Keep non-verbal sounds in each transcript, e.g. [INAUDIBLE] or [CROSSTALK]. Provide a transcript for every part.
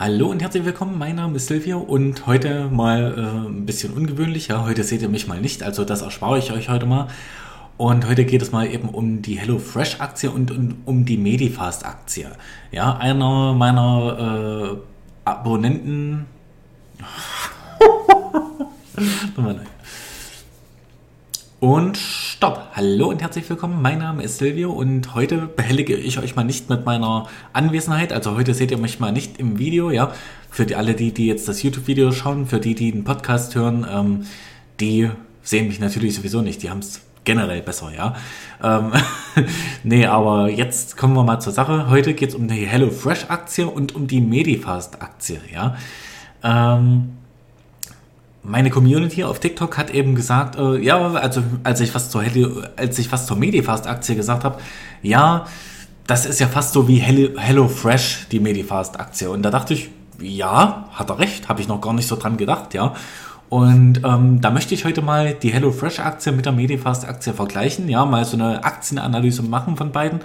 Hallo und herzlich willkommen, mein Name ist Silvio und heute mal äh, ein bisschen ungewöhnlich. Ja, heute seht ihr mich mal nicht, also das erspare ich euch heute mal. Und heute geht es mal eben um die HelloFresh-Aktie und, und, um die Medifast-Aktie. Ja, einer meiner äh, Abonnenten. [LAUGHS] Nochmal neu. Und stopp. Hallo und herzlich willkommen. Mein Name ist Silvio und heute behellige ich euch mal nicht mit meiner Anwesenheit. Also heute seht ihr mich mal nicht im Video, ja. Für die, alle, die, die jetzt das YouTube-Video schauen, für die, die den Podcast hören, ähm, die sehen mich natürlich sowieso nicht. Die haben es generell besser, ja. Ähm, [LAUGHS] nee, aber jetzt kommen wir mal zur Sache. Heute geht es um die HelloFresh-Aktie und um die Medifast-Aktie, ja. Ähm, meine Community auf TikTok hat eben gesagt, äh, ja, also als ich was zur als ich was zur Medifast Aktie gesagt habe, ja, das ist ja fast so wie Hello, Hello Fresh die Medifast Aktie und da dachte ich, ja, hat er recht, habe ich noch gar nicht so dran gedacht, ja. Und ähm, da möchte ich heute mal die Hello Fresh Aktie mit der Medifast Aktie vergleichen, ja, mal so eine Aktienanalyse machen von beiden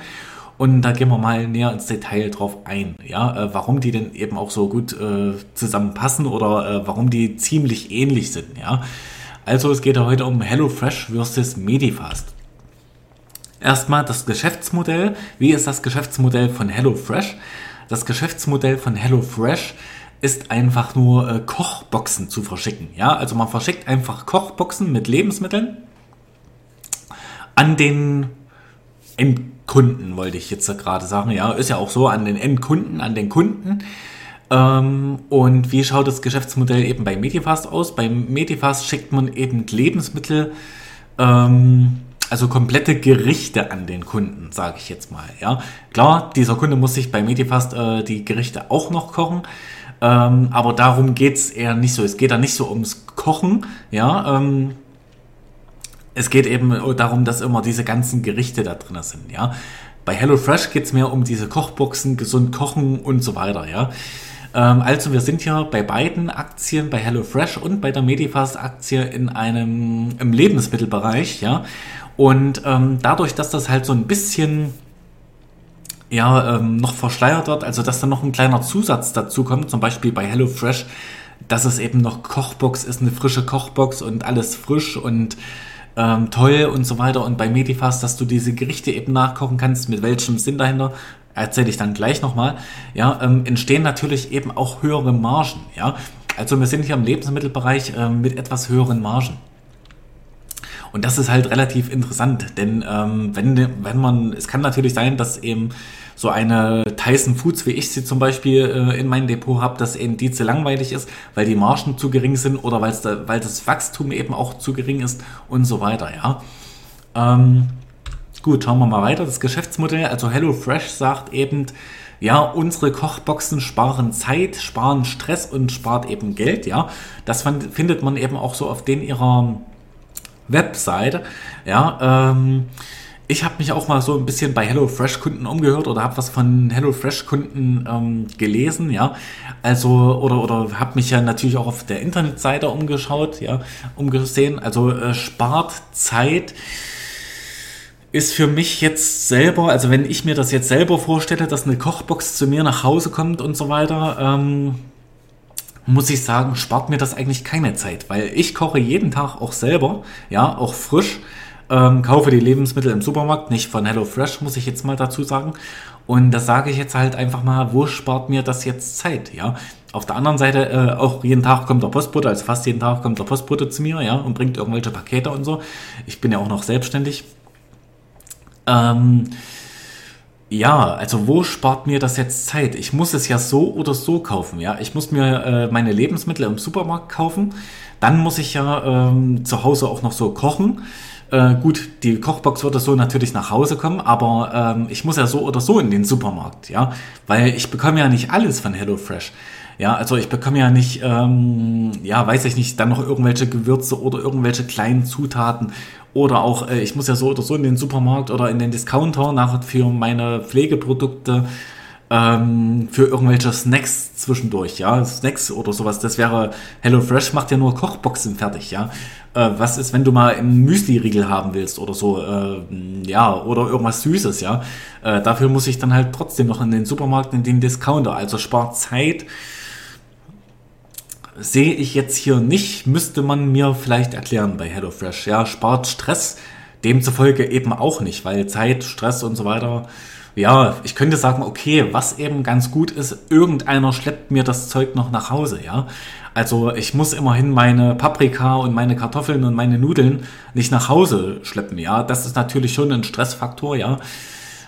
und da gehen wir mal näher ins Detail drauf ein, ja, äh, warum die denn eben auch so gut äh, zusammenpassen oder äh, warum die ziemlich ähnlich sind, ja. Also es geht ja heute um HelloFresh versus Medifast. Erstmal das Geschäftsmodell. Wie ist das Geschäftsmodell von HelloFresh? Das Geschäftsmodell von HelloFresh ist einfach nur äh, Kochboxen zu verschicken. Ja, also man verschickt einfach Kochboxen mit Lebensmitteln an den Endkunden, wollte ich jetzt gerade sagen. Ja, ist ja auch so an den Endkunden, an den Kunden. Ähm, und wie schaut das Geschäftsmodell eben bei Medifast aus? Bei Medifast schickt man eben Lebensmittel, ähm, also komplette Gerichte an den Kunden, sage ich jetzt mal. Ja, klar, dieser Kunde muss sich bei Medifast äh, die Gerichte auch noch kochen. Ähm, aber darum geht es eher nicht so. Es geht da nicht so ums Kochen, ja, ähm, es geht eben darum, dass immer diese ganzen Gerichte da drin sind, ja. Bei HelloFresh geht es mehr um diese Kochboxen, gesund kochen und so weiter, ja. Ähm, also wir sind ja bei beiden Aktien, bei HelloFresh und bei der Medifast-Aktie in einem im Lebensmittelbereich, ja. Und ähm, dadurch, dass das halt so ein bisschen ja, ähm, noch verschleiert wird, also dass da noch ein kleiner Zusatz dazu kommt, zum Beispiel bei HelloFresh, dass es eben noch Kochbox ist, eine frische Kochbox und alles frisch und ähm, toll und so weiter. Und bei Medifast, dass du diese Gerichte eben nachkochen kannst, mit welchem Sinn dahinter, erzähle ich dann gleich nochmal, ja, ähm, entstehen natürlich eben auch höhere Margen, ja. Also wir sind hier im Lebensmittelbereich äh, mit etwas höheren Margen. Und das ist halt relativ interessant, denn ähm, wenn, wenn man, es kann natürlich sein, dass eben so eine Tyson Foods, wie ich sie zum Beispiel äh, in meinem Depot habe, dass eben die zu langweilig ist, weil die Margen zu gering sind oder da, weil das Wachstum eben auch zu gering ist und so weiter, ja. Ähm, gut, schauen wir mal weiter. Das Geschäftsmodell, also HelloFresh sagt eben, ja, unsere Kochboxen sparen Zeit, sparen Stress und spart eben Geld, ja. Das findet man eben auch so auf den ihrer Webseite, ja. Ähm, ich habe mich auch mal so ein bisschen bei HelloFresh-Kunden umgehört oder habe was von HelloFresh-Kunden ähm, gelesen, ja. Also, oder, oder habe mich ja natürlich auch auf der Internetseite umgeschaut, ja, umgesehen. Also äh, spart Zeit ist für mich jetzt selber, also wenn ich mir das jetzt selber vorstelle, dass eine Kochbox zu mir nach Hause kommt und so weiter, ähm, muss ich sagen, spart mir das eigentlich keine Zeit, weil ich koche jeden Tag auch selber, ja, auch frisch ähm, kaufe die Lebensmittel im Supermarkt, nicht von HelloFresh, muss ich jetzt mal dazu sagen. Und das sage ich jetzt halt einfach mal, wo spart mir das jetzt Zeit, ja? Auf der anderen Seite, äh, auch jeden Tag kommt der Postbote, also fast jeden Tag kommt der Postbote zu mir, ja, und bringt irgendwelche Pakete und so. Ich bin ja auch noch selbstständig. Ähm, ja, also wo spart mir das jetzt Zeit? Ich muss es ja so oder so kaufen, ja. Ich muss mir äh, meine Lebensmittel im Supermarkt kaufen. Dann muss ich ja ähm, zu Hause auch noch so kochen. Äh, gut, die Kochbox wird so natürlich nach Hause kommen, aber ähm, ich muss ja so oder so in den Supermarkt, ja, weil ich bekomme ja nicht alles von HelloFresh. Ja, also ich bekomme ja nicht, ähm, ja, weiß ich nicht, dann noch irgendwelche Gewürze oder irgendwelche kleinen Zutaten oder auch, äh, ich muss ja so oder so in den Supermarkt oder in den Discounter nachher für meine Pflegeprodukte ähm, für irgendwelche Snacks zwischendurch, ja, Snacks oder sowas. Das wäre, HelloFresh macht ja nur Kochboxen fertig, ja. Äh, was ist, wenn du mal einen Müsli-Riegel haben willst oder so, äh, ja, oder irgendwas Süßes, ja. Äh, dafür muss ich dann halt trotzdem noch in den Supermarkt, in den Discounter. Also spart Zeit, sehe ich jetzt hier nicht, müsste man mir vielleicht erklären bei HelloFresh. Ja, spart Stress, demzufolge eben auch nicht, weil Zeit, Stress und so weiter ja, ich könnte sagen, okay, was eben ganz gut ist, irgendeiner schleppt mir das Zeug noch nach Hause, ja. Also ich muss immerhin meine Paprika und meine Kartoffeln und meine Nudeln nicht nach Hause schleppen, ja. Das ist natürlich schon ein Stressfaktor, ja.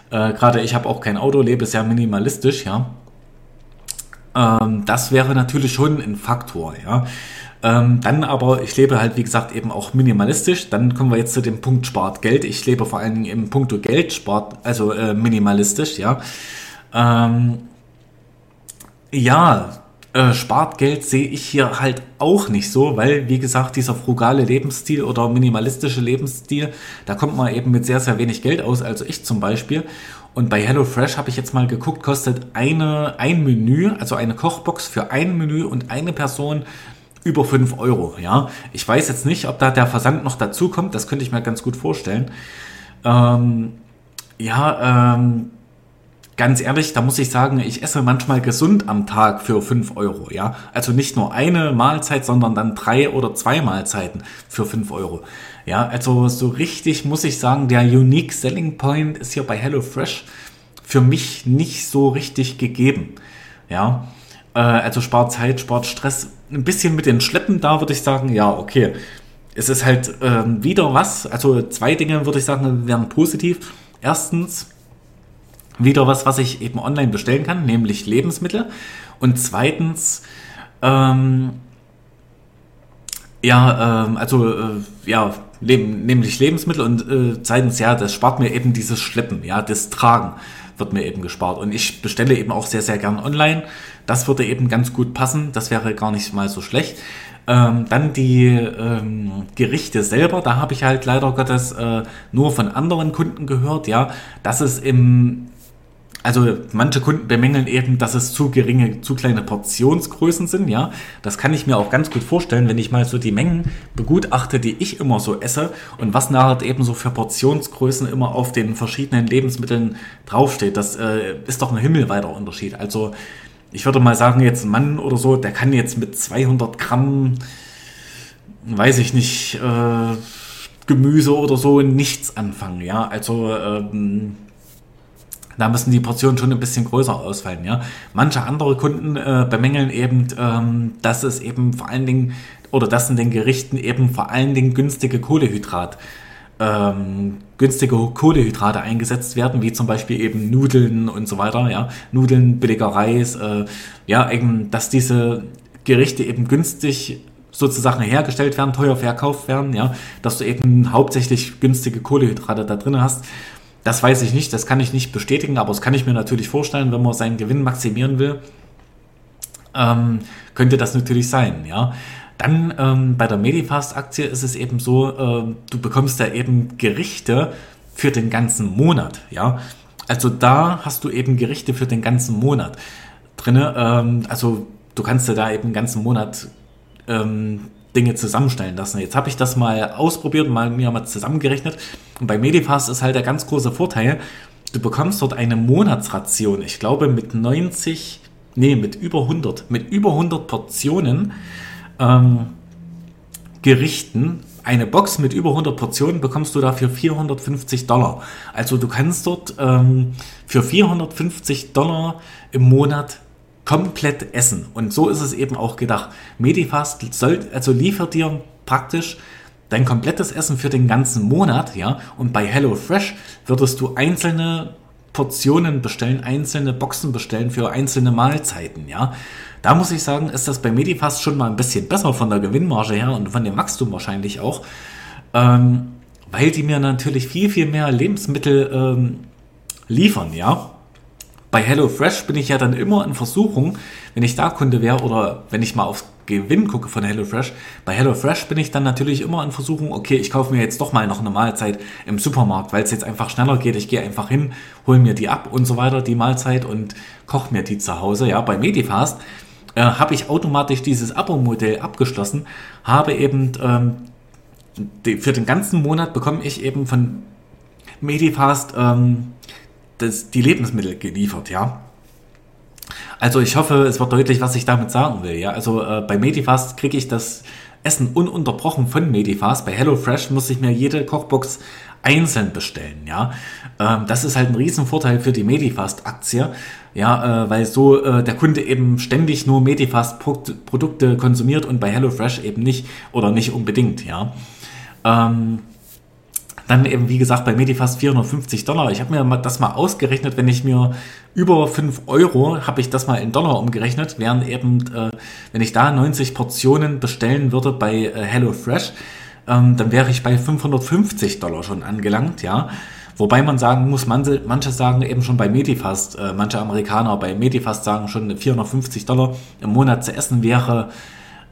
Äh, Gerade ich habe auch kein Auto, lebe sehr minimalistisch, ja. Ähm, das wäre natürlich schon ein Faktor, ja. Ähm, dann aber, ich lebe halt, wie gesagt, eben auch minimalistisch. Dann kommen wir jetzt zu dem Punkt spart Geld. Ich lebe vor allen Dingen im Punkt Geld spart, also äh, minimalistisch, ja. Ähm, ja, äh, spart Geld sehe ich hier halt auch nicht so, weil, wie gesagt, dieser frugale Lebensstil oder minimalistische Lebensstil, da kommt man eben mit sehr, sehr wenig Geld aus, also ich zum Beispiel. Und bei HelloFresh habe ich jetzt mal geguckt, kostet eine, ein Menü, also eine Kochbox für ein Menü und eine Person über 5 Euro. Ja, ich weiß jetzt nicht, ob da der Versand noch dazu kommt. Das könnte ich mir ganz gut vorstellen. Ähm, ja, ähm, ganz ehrlich, da muss ich sagen, ich esse manchmal gesund am Tag für 5 Euro. Ja, also nicht nur eine Mahlzeit, sondern dann drei oder zwei Mahlzeiten für 5 Euro. Ja, also so richtig muss ich sagen, der Unique Selling Point ist hier bei HelloFresh für mich nicht so richtig gegeben. Ja, äh, also spart Zeit, spart Stress. Ein bisschen mit den Schleppen, da würde ich sagen, ja, okay. Es ist halt ähm, wieder was, also zwei Dinge würde ich sagen, wären positiv. Erstens, wieder was, was ich eben online bestellen kann, nämlich Lebensmittel. Und zweitens, ähm, ja, ähm, also äh, ja, leben, nämlich Lebensmittel und äh, zweitens, ja, das spart mir eben dieses Schleppen, ja, das Tragen wird mir eben gespart. Und ich bestelle eben auch sehr, sehr gern online. Das würde eben ganz gut passen. Das wäre gar nicht mal so schlecht. Ähm, dann die ähm, Gerichte selber, da habe ich halt leider Gottes äh, nur von anderen Kunden gehört, ja, dass es im also manche Kunden bemängeln eben, dass es zu geringe, zu kleine Portionsgrößen sind, ja. Das kann ich mir auch ganz gut vorstellen, wenn ich mal so die Mengen begutachte, die ich immer so esse und was nachher eben so für Portionsgrößen immer auf den verschiedenen Lebensmitteln draufsteht. Das äh, ist doch ein himmelweiter Unterschied. Also ich würde mal sagen, jetzt ein Mann oder so, der kann jetzt mit 200 Gramm, weiß ich nicht, äh, Gemüse oder so nichts anfangen, ja. Also ähm, da müssen die Portionen schon ein bisschen größer ausfallen. Ja? Manche andere Kunden äh, bemängeln eben, ähm, dass es eben vor allen Dingen oder dass in den Gerichten eben vor allen Dingen günstige Kohlehydrat ähm, günstige Kohlehydrate eingesetzt werden, wie zum Beispiel eben Nudeln und so weiter, ja, Nudeln, billiger Reis, äh, ja, eben, dass diese Gerichte eben günstig sozusagen hergestellt werden, teuer verkauft werden, ja, dass du eben hauptsächlich günstige Kohlehydrate da drin hast das weiß ich nicht, das kann ich nicht bestätigen, aber das kann ich mir natürlich vorstellen, wenn man seinen Gewinn maximieren will, ähm, könnte das natürlich sein, ja. Dann ähm, bei der Medifast-Aktie ist es eben so, äh, du bekommst da eben Gerichte für den ganzen Monat, ja. Also da hast du eben Gerichte für den ganzen Monat drinne. Ähm, also du kannst dir da eben den ganzen Monat ähm, Dinge zusammenstellen lassen. Jetzt habe ich das mal ausprobiert mal, mir mal zusammengerechnet. Und bei Medipass ist halt der ganz große Vorteil, du bekommst dort eine Monatsration, ich glaube mit 90, nee, mit über 100, mit über 100 Portionen ähm, Gerichten. Eine Box mit über 100 Portionen bekommst du dafür 450 Dollar. Also du kannst dort ähm, für 450 Dollar im Monat komplett essen. Und so ist es eben auch gedacht. Medifast soll, also liefert dir praktisch dein komplettes Essen für den ganzen Monat, ja. Und bei HelloFresh würdest du einzelne Portionen bestellen, einzelne Boxen bestellen für einzelne Mahlzeiten, ja. Da muss ich sagen, ist das bei Medifast schon mal ein bisschen besser von der Gewinnmarge her und von dem Wachstum wahrscheinlich auch, ähm, weil die mir natürlich viel, viel mehr Lebensmittel ähm, liefern, ja. Bei HelloFresh bin ich ja dann immer in Versuchung, wenn ich da Kunde wäre oder wenn ich mal aufs Gewinn gucke von HelloFresh. Bei HelloFresh bin ich dann natürlich immer in Versuchung, okay, ich kaufe mir jetzt doch mal noch eine Mahlzeit im Supermarkt, weil es jetzt einfach schneller geht. Ich gehe einfach hin, hole mir die ab und so weiter, die Mahlzeit und koche mir die zu Hause. Ja, bei Medifast äh, habe ich automatisch dieses Abo-Modell abgeschlossen, habe eben ähm, die, für den ganzen Monat bekomme ich eben von Medifast ähm, das, die Lebensmittel geliefert, ja. Also ich hoffe, es wird deutlich, was ich damit sagen will. Ja, also äh, bei Medifast kriege ich das Essen ununterbrochen von Medifast. Bei HelloFresh muss ich mir jede Kochbox einzeln bestellen. Ja, ähm, das ist halt ein Riesenvorteil für die Medifast-Aktie. Ja, äh, weil so äh, der Kunde eben ständig nur Medifast-Produkte konsumiert und bei HelloFresh eben nicht oder nicht unbedingt. Ja. Ähm, dann eben, wie gesagt, bei Medifast 450 Dollar. Ich habe mir das mal ausgerechnet, wenn ich mir über 5 Euro, habe ich das mal in Dollar umgerechnet, während eben, äh, wenn ich da 90 Portionen bestellen würde bei äh, HelloFresh, ähm, dann wäre ich bei 550 Dollar schon angelangt, ja. Wobei man sagen muss, manche, manche sagen eben schon bei Medifast, äh, manche Amerikaner bei Medifast sagen schon 450 Dollar im Monat zu essen wäre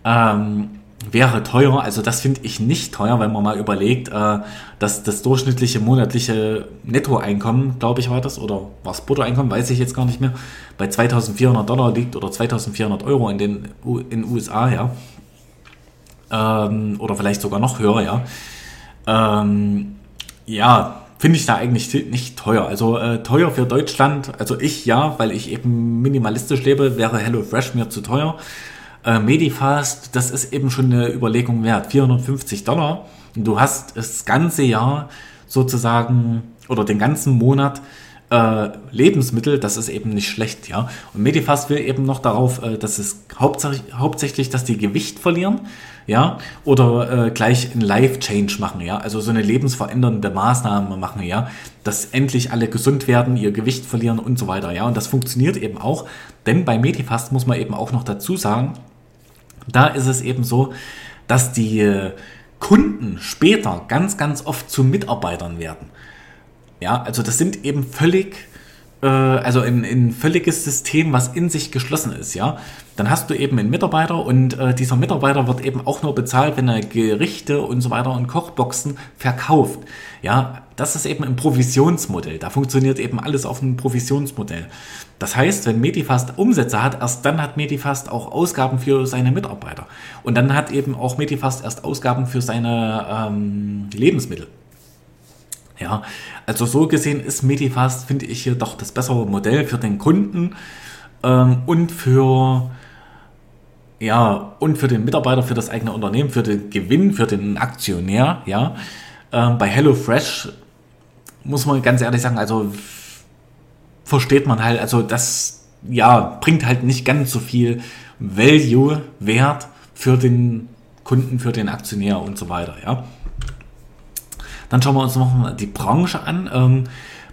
ähm, wäre teuer. Also das finde ich nicht teuer, wenn man mal überlegt, äh, dass das durchschnittliche monatliche Nettoeinkommen, glaube ich, war das, oder war es Bruttoeinkommen, weiß ich jetzt gar nicht mehr, bei 2400 Dollar liegt oder 2400 Euro in den in USA, ja. Ähm, oder vielleicht sogar noch höher, ja. Ähm, ja, finde ich da eigentlich nicht teuer. Also äh, teuer für Deutschland, also ich ja, weil ich eben minimalistisch lebe, wäre HelloFresh mir zu teuer. Äh, Medifast, das ist eben schon eine Überlegung wert. 450 Dollar. Du hast das ganze Jahr sozusagen oder den ganzen Monat äh, Lebensmittel, das ist eben nicht schlecht, ja. Und Medifast will eben noch darauf, äh, dass es hauptsächlich, dass die Gewicht verlieren, ja, oder äh, gleich ein Life-Change machen, ja, also so eine lebensverändernde Maßnahme machen, ja, dass endlich alle gesund werden, ihr Gewicht verlieren und so weiter, ja. Und das funktioniert eben auch, denn bei Medifast muss man eben auch noch dazu sagen, da ist es eben so, dass die äh, Kunden später ganz, ganz oft zu Mitarbeitern werden. Ja, also das sind eben völlig, äh, also ein, ein völliges System, was in sich geschlossen ist, ja. Dann hast du eben einen Mitarbeiter und äh, dieser Mitarbeiter wird eben auch nur bezahlt, wenn er Gerichte und so weiter und Kochboxen verkauft. Ja, das ist eben ein Provisionsmodell. Da funktioniert eben alles auf einem Provisionsmodell. Das heißt, wenn Medifast Umsätze hat, erst dann hat Medifast auch Ausgaben für seine Mitarbeiter. Und dann hat eben auch Medifast erst Ausgaben für seine ähm, Lebensmittel. Ja, also so gesehen ist Medifast, finde ich, hier doch das bessere Modell für den Kunden ähm, und für ja, und für den Mitarbeiter, für das eigene Unternehmen, für den Gewinn, für den Aktionär, ja. Ähm, bei HelloFresh muss man ganz ehrlich sagen, also versteht man halt, also das, ja, bringt halt nicht ganz so viel Value, Wert für den Kunden, für den Aktionär und so weiter, ja. Dann schauen wir uns noch mal die Branche an. Ähm,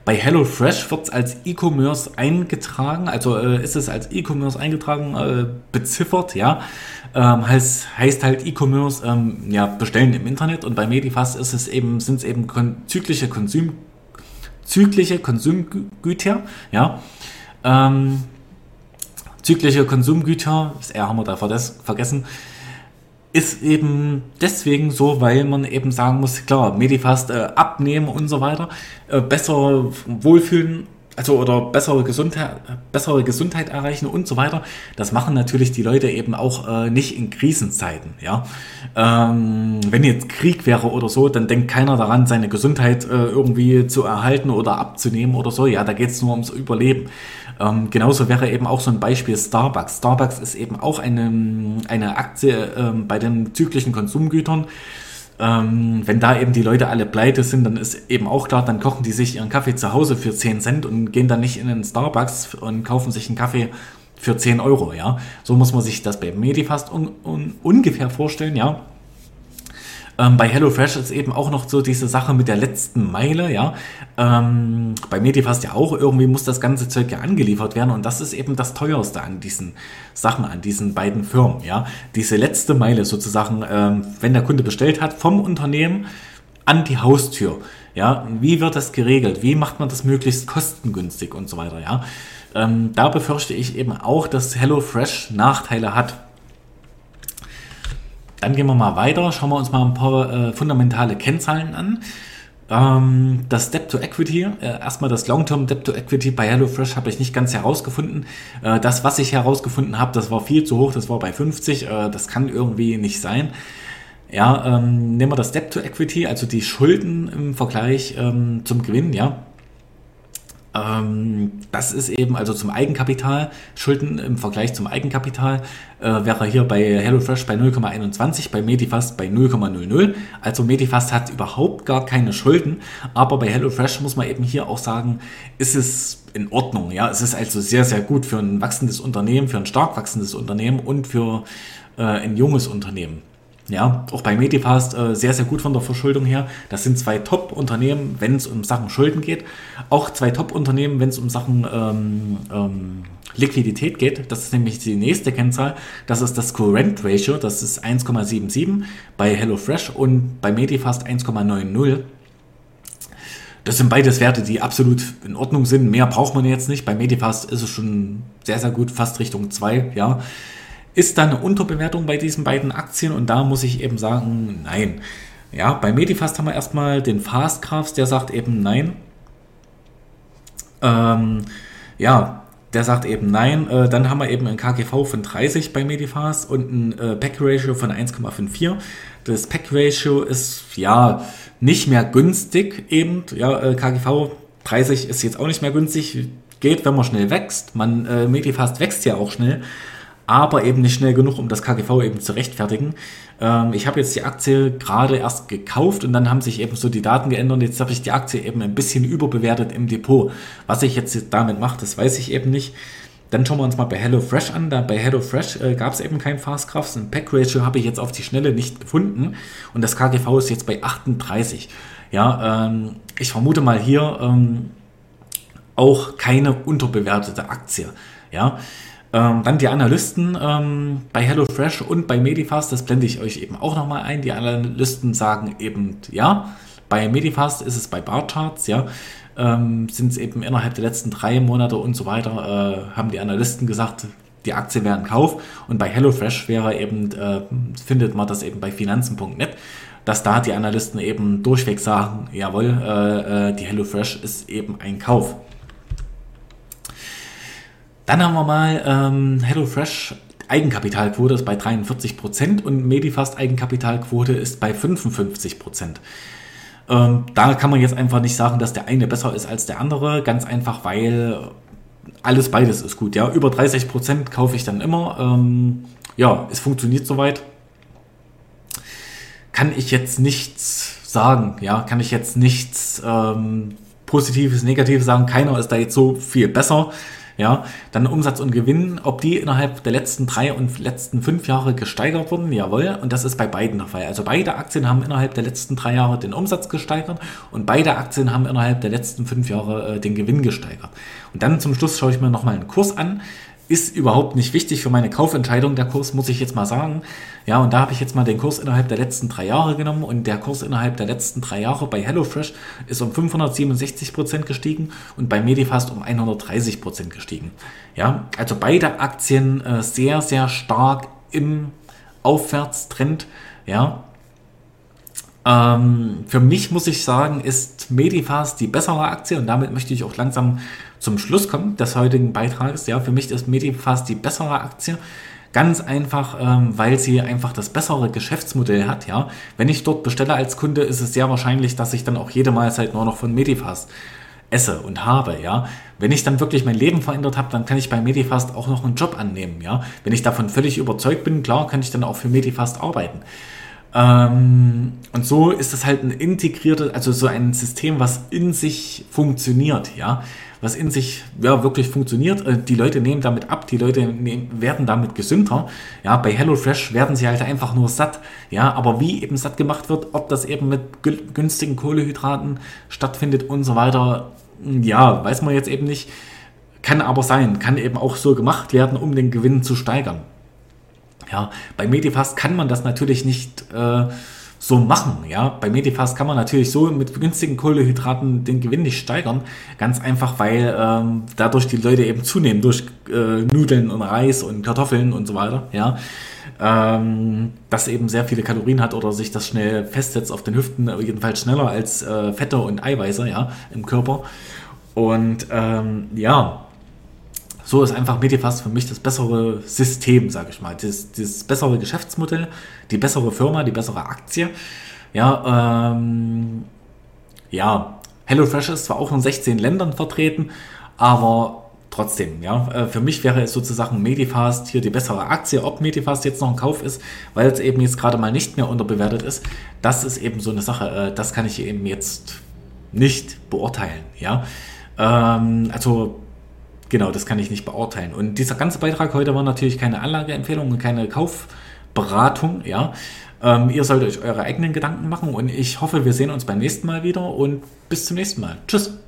bei HelloFresh wird es als E-Commerce eingetragen, also äh, ist es als E-Commerce eingetragen, äh, beziffert, ja. Ähm, heißt, heißt halt E-Commerce, ähm, ja, bestellen im Internet und bei Medifast ist es eben, sind es eben kon zyklische Konsum, zyklische Konsumgüter, ja. Ähm, zyklische Konsumgüter, das R haben wir da vergessen, ist eben deswegen so, weil man eben sagen muss, klar, Medifast äh, abnehmen und so weiter, äh, besser wohlfühlen, also oder bessere Gesundheit, bessere Gesundheit erreichen und so weiter. Das machen natürlich die Leute eben auch äh, nicht in Krisenzeiten. Ja, ähm, wenn jetzt Krieg wäre oder so, dann denkt keiner daran, seine Gesundheit äh, irgendwie zu erhalten oder abzunehmen oder so. Ja, da geht es nur ums Überleben. Ähm, genauso wäre eben auch so ein Beispiel Starbucks. Starbucks ist eben auch eine, eine Aktie ähm, bei den zyklischen Konsumgütern. Ähm, wenn da eben die Leute alle pleite sind, dann ist eben auch klar, dann kochen die sich ihren Kaffee zu Hause für 10 Cent und gehen dann nicht in den Starbucks und kaufen sich einen Kaffee für 10 Euro, ja. So muss man sich das bei Medifast un, un, ungefähr vorstellen, ja. Ähm, bei HelloFresh ist eben auch noch so diese Sache mit der letzten Meile, ja. Ähm, bei Medifast ja auch, irgendwie muss das ganze Zeug ja angeliefert werden und das ist eben das teuerste an diesen Sachen, an diesen beiden Firmen, ja. Diese letzte Meile sozusagen, ähm, wenn der Kunde bestellt hat, vom Unternehmen an die Haustür. Ja, wie wird das geregelt? Wie macht man das möglichst kostengünstig und so weiter, ja? Ähm, da befürchte ich eben auch, dass HelloFresh Nachteile hat. Dann gehen wir mal weiter, schauen wir uns mal ein paar äh, fundamentale Kennzahlen an. Ähm, das Debt to Equity, äh, erstmal das Long-Term Debt to Equity bei HelloFresh habe ich nicht ganz herausgefunden. Äh, das, was ich herausgefunden habe, das war viel zu hoch, das war bei 50, äh, das kann irgendwie nicht sein. Ja, ähm, nehmen wir das Debt to Equity, also die Schulden im Vergleich ähm, zum Gewinn, ja. Ähm, das ist eben also zum Eigenkapital, Schulden im Vergleich zum Eigenkapital äh, wäre hier bei HelloFresh bei 0,21, bei Medifast bei 0,00. Also Medifast hat überhaupt gar keine Schulden, aber bei HelloFresh muss man eben hier auch sagen, ist es in Ordnung. Ja, es ist also sehr, sehr gut für ein wachsendes Unternehmen, für ein stark wachsendes Unternehmen und für äh, ein junges Unternehmen. Ja, auch bei Medifast äh, sehr, sehr gut von der Verschuldung her. Das sind zwei Top-Unternehmen, wenn es um Sachen Schulden geht. Auch zwei Top-Unternehmen, wenn es um Sachen ähm, ähm, Liquidität geht. Das ist nämlich die nächste Kennzahl. Das ist das Current Ratio. Das ist 1,77 bei HelloFresh und bei Medifast 1,90. Das sind beides Werte, die absolut in Ordnung sind. Mehr braucht man jetzt nicht. Bei Medifast ist es schon sehr, sehr gut, fast Richtung 2, ja. Ist da eine Unterbewertung bei diesen beiden Aktien? Und da muss ich eben sagen, nein. Ja, bei Medifast haben wir erstmal den Fast Graphs, der sagt eben nein. Ähm, ja, der sagt eben nein. Äh, dann haben wir eben ein KGV von 30 bei Medifast und ein äh, Pack Ratio von 1,54. Das Pack Ratio ist ja nicht mehr günstig eben. Ja, äh, KGV 30 ist jetzt auch nicht mehr günstig. Geht, wenn man schnell wächst. Man, äh, Medifast wächst ja auch schnell aber eben nicht schnell genug, um das KGV eben zu rechtfertigen. Ähm, ich habe jetzt die Aktie gerade erst gekauft und dann haben sich eben so die Daten geändert. Jetzt habe ich die Aktie eben ein bisschen überbewertet im Depot. Was ich jetzt damit mache, das weiß ich eben nicht. Dann schauen wir uns mal bei HelloFresh an. Da bei HelloFresh äh, gab es eben kein Fastcraft. Ein Pack Ratio habe ich jetzt auf die Schnelle nicht gefunden. Und das KGV ist jetzt bei 38. Ja, ähm, ich vermute mal hier ähm, auch keine unterbewertete Aktie. Ja, ähm, dann die Analysten ähm, bei HelloFresh und bei Medifast, das blende ich euch eben auch nochmal ein. Die Analysten sagen eben ja. Bei Medifast ist es bei Barcharts, ja. Ähm, sind es eben innerhalb der letzten drei Monate und so weiter, äh, haben die Analysten gesagt, die Aktie wäre ein Kauf. Und bei HelloFresh wäre eben, äh, findet man das eben bei finanzen.net, dass da die Analysten eben durchweg sagen, jawohl, äh, äh die HelloFresh ist eben ein Kauf. Dann haben wir mal ähm, HelloFresh Eigenkapitalquote ist bei 43% und Medifast Eigenkapitalquote ist bei 55%. Ähm, da kann man jetzt einfach nicht sagen, dass der eine besser ist als der andere, ganz einfach, weil alles beides ist gut. Ja, über 30% kaufe ich dann immer. Ähm, ja, es funktioniert soweit. Kann ich jetzt nichts sagen, ja, kann ich jetzt nichts ähm, Positives, Negatives sagen. Keiner ist da jetzt so viel besser. Ja, dann Umsatz und Gewinn, ob die innerhalb der letzten drei und letzten fünf Jahre gesteigert wurden, jawohl. Und das ist bei beiden der Fall. Also beide Aktien haben innerhalb der letzten drei Jahre den Umsatz gesteigert und beide Aktien haben innerhalb der letzten fünf Jahre äh, den Gewinn gesteigert. Und dann zum Schluss schaue ich mir nochmal einen Kurs an ist überhaupt nicht wichtig für meine Kaufentscheidung, der Kurs, muss ich jetzt mal sagen. Ja, und da habe ich jetzt mal den Kurs innerhalb der letzten drei Jahre genommen und der Kurs innerhalb der letzten drei Jahre bei HelloFresh ist um 567 Prozent gestiegen und bei Medifast um 130 Prozent gestiegen. Ja, also beide Aktien äh, sehr, sehr stark im Aufwärtstrend. Ja, ähm, für mich muss ich sagen, ist Medifast die bessere Aktie und damit möchte ich auch langsam zum Schluss kommen des heutigen Beitrages. Ja, für mich ist Medifast die bessere Aktie. Ganz einfach, ähm, weil sie einfach das bessere Geschäftsmodell hat. Ja, wenn ich dort bestelle als Kunde, ist es sehr wahrscheinlich, dass ich dann auch jede Mahlzeit nur noch von Medifast esse und habe, ja. Wenn ich dann wirklich mein Leben verändert habe, dann kann ich bei Medifast auch noch einen Job annehmen, ja. Wenn ich davon völlig überzeugt bin, klar, kann ich dann auch für Medifast arbeiten. Ähm, und so ist das halt ein integriertes, also so ein System, was in sich funktioniert, ja, was in sich ja wirklich funktioniert. Äh, die Leute nehmen damit ab, die Leute nehmen, werden damit gesünder. Ja, bei HelloFresh werden sie halt einfach nur satt. Ja, aber wie eben satt gemacht wird, ob das eben mit günstigen Kohlehydraten stattfindet und so weiter, ja, weiß man jetzt eben nicht. Kann aber sein, kann eben auch so gemacht werden, um den Gewinn zu steigern. Ja, bei Medifast kann man das natürlich nicht äh, so machen. Ja, bei Medifast kann man natürlich so mit günstigen Kohlehydraten den Gewinn nicht steigern. Ganz einfach, weil ähm, dadurch die Leute eben zunehmen durch äh, Nudeln und Reis und Kartoffeln und so weiter. Ja, ähm, das eben sehr viele Kalorien hat oder sich das schnell festsetzt auf den Hüften, jedenfalls schneller als äh, Fette und Eiweiße ja, im Körper. Und ähm, ja, so ist einfach Medifast für mich das bessere System, sage ich mal. Das, das bessere Geschäftsmodell, die bessere Firma, die bessere Aktie. Ja, ähm, ja, HelloFresh ist zwar auch in 16 Ländern vertreten, aber trotzdem, ja, äh, für mich wäre es sozusagen Medifast hier die bessere Aktie. Ob Medifast jetzt noch ein Kauf ist, weil es eben jetzt gerade mal nicht mehr unterbewertet ist, das ist eben so eine Sache, äh, das kann ich eben jetzt nicht beurteilen, ja. Ähm, also Genau, das kann ich nicht beurteilen. Und dieser ganze Beitrag heute war natürlich keine Anlageempfehlung und keine Kaufberatung, ja. Ähm, ihr solltet euch eure eigenen Gedanken machen und ich hoffe, wir sehen uns beim nächsten Mal wieder und bis zum nächsten Mal. Tschüss.